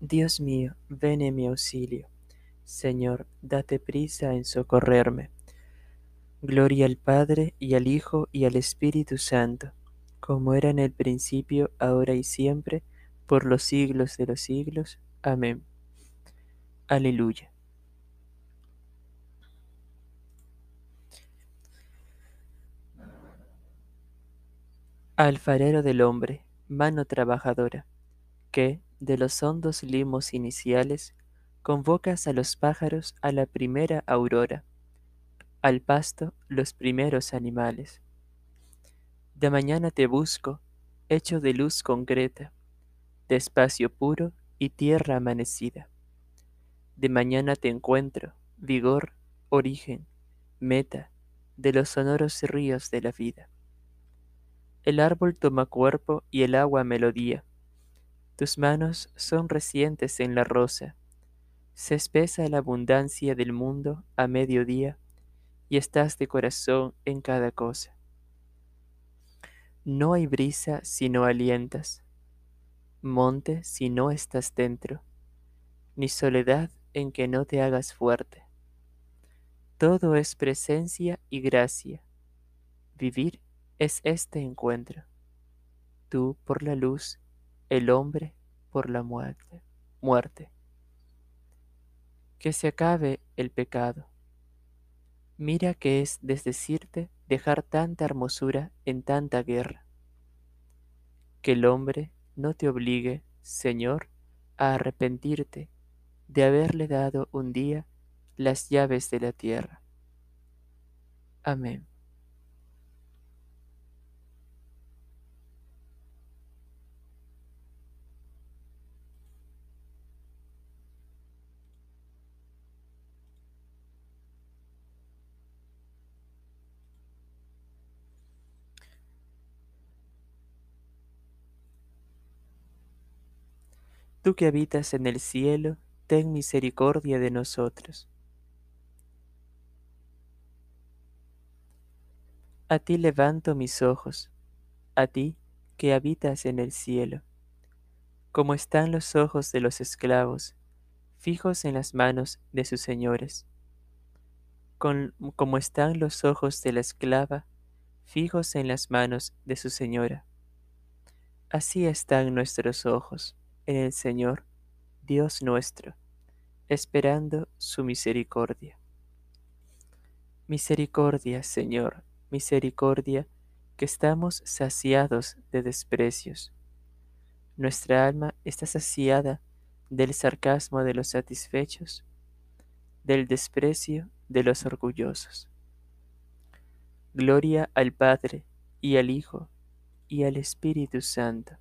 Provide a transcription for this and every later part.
Dios mío, ven en mi auxilio. Señor, date prisa en socorrerme. Gloria al Padre, y al Hijo, y al Espíritu Santo, como era en el principio, ahora y siempre, por los siglos de los siglos. Amén. Aleluya. Alfarero del hombre, mano trabajadora, que, de los hondos limos iniciales, convocas a los pájaros a la primera aurora, al pasto los primeros animales. De mañana te busco, hecho de luz concreta, de espacio puro y tierra amanecida. De mañana te encuentro, vigor, origen, meta de los sonoros ríos de la vida. El árbol toma cuerpo y el agua melodía. Tus manos son recientes en la rosa. Se espesa la abundancia del mundo a mediodía y estás de corazón en cada cosa. No hay brisa si no alientas, monte si no estás dentro, ni soledad en que no te hagas fuerte. Todo es presencia y gracia. Vivir es este encuentro. Tú por la luz, el hombre por la muerte. muerte. Que se acabe el pecado. Mira que es desdecirte dejar tanta hermosura en tanta guerra. Que el hombre no te obligue, Señor, a arrepentirte de haberle dado un día las llaves de la tierra. Amén. Tú que habitas en el cielo, ten misericordia de nosotros. A ti levanto mis ojos, a ti que habitas en el cielo. Como están los ojos de los esclavos, fijos en las manos de sus señores. como están los ojos de la esclava, fijos en las manos de su señora. Así están nuestros ojos en el Señor, Dios nuestro, esperando su misericordia. Misericordia, Señor, misericordia, que estamos saciados de desprecios. Nuestra alma está saciada del sarcasmo de los satisfechos, del desprecio de los orgullosos. Gloria al Padre y al Hijo y al Espíritu Santo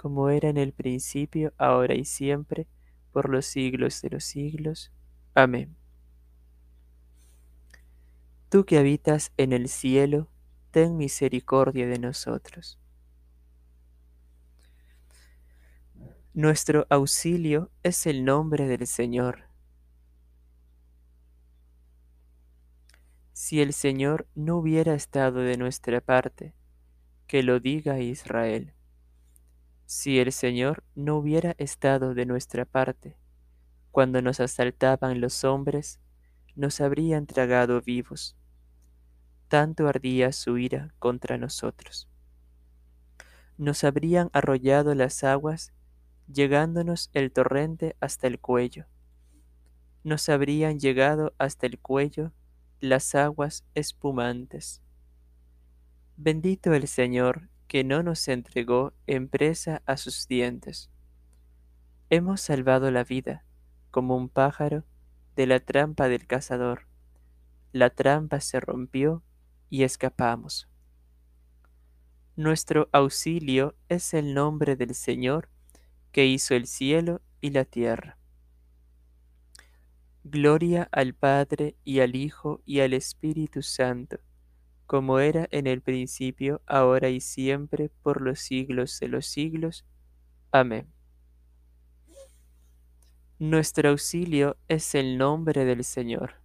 como era en el principio, ahora y siempre, por los siglos de los siglos. Amén. Tú que habitas en el cielo, ten misericordia de nosotros. Nuestro auxilio es el nombre del Señor. Si el Señor no hubiera estado de nuestra parte, que lo diga Israel. Si el Señor no hubiera estado de nuestra parte, cuando nos asaltaban los hombres, nos habrían tragado vivos. Tanto ardía su ira contra nosotros. Nos habrían arrollado las aguas, llegándonos el torrente hasta el cuello. Nos habrían llegado hasta el cuello las aguas espumantes. Bendito el Señor que no nos entregó en presa a sus dientes. Hemos salvado la vida, como un pájaro, de la trampa del cazador. La trampa se rompió y escapamos. Nuestro auxilio es el nombre del Señor, que hizo el cielo y la tierra. Gloria al Padre y al Hijo y al Espíritu Santo como era en el principio, ahora y siempre, por los siglos de los siglos. Amén. Nuestro auxilio es el nombre del Señor.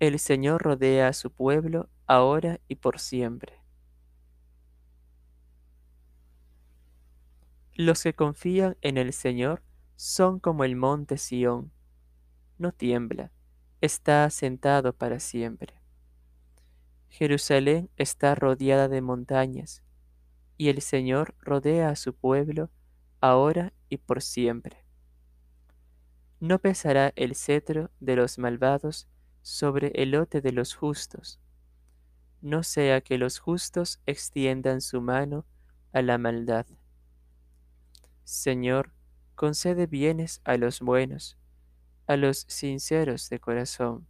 El Señor rodea a su pueblo ahora y por siempre. Los que confían en el Señor son como el monte Sión. No tiembla, está asentado para siempre. Jerusalén está rodeada de montañas, y el Señor rodea a su pueblo ahora y por siempre. No pesará el cetro de los malvados sobre el lote de los justos, no sea que los justos extiendan su mano a la maldad. Señor, concede bienes a los buenos, a los sinceros de corazón,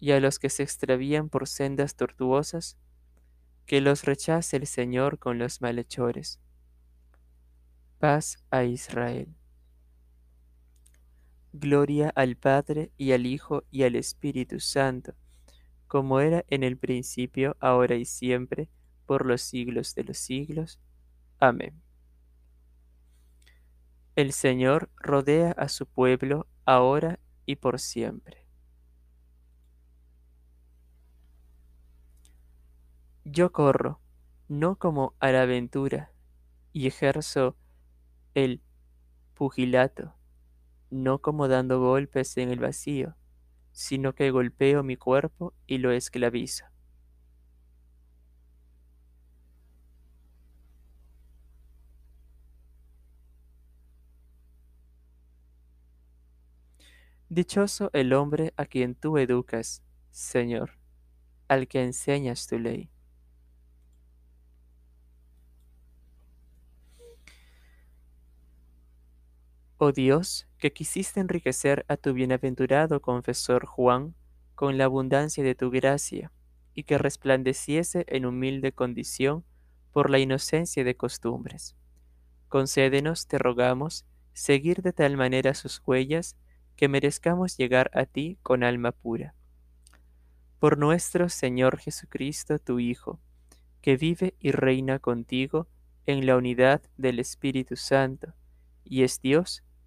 y a los que se extravían por sendas tortuosas, que los rechace el Señor con los malhechores. Paz a Israel. Gloria al Padre y al Hijo y al Espíritu Santo como era en el principio, ahora y siempre, por los siglos de los siglos. Amén. El Señor rodea a su pueblo ahora y por siempre. Yo corro, no como a la aventura, y ejerzo el pugilato, no como dando golpes en el vacío, sino que golpeo mi cuerpo y lo esclavizo. Dichoso el hombre a quien tú educas, Señor, al que enseñas tu ley. Oh Dios, que quisiste enriquecer a tu bienaventurado confesor Juan con la abundancia de tu gracia, y que resplandeciese en humilde condición por la inocencia de costumbres. Concédenos, te rogamos, seguir de tal manera sus huellas, que merezcamos llegar a ti con alma pura. Por nuestro Señor Jesucristo, tu Hijo, que vive y reina contigo en la unidad del Espíritu Santo, y es Dios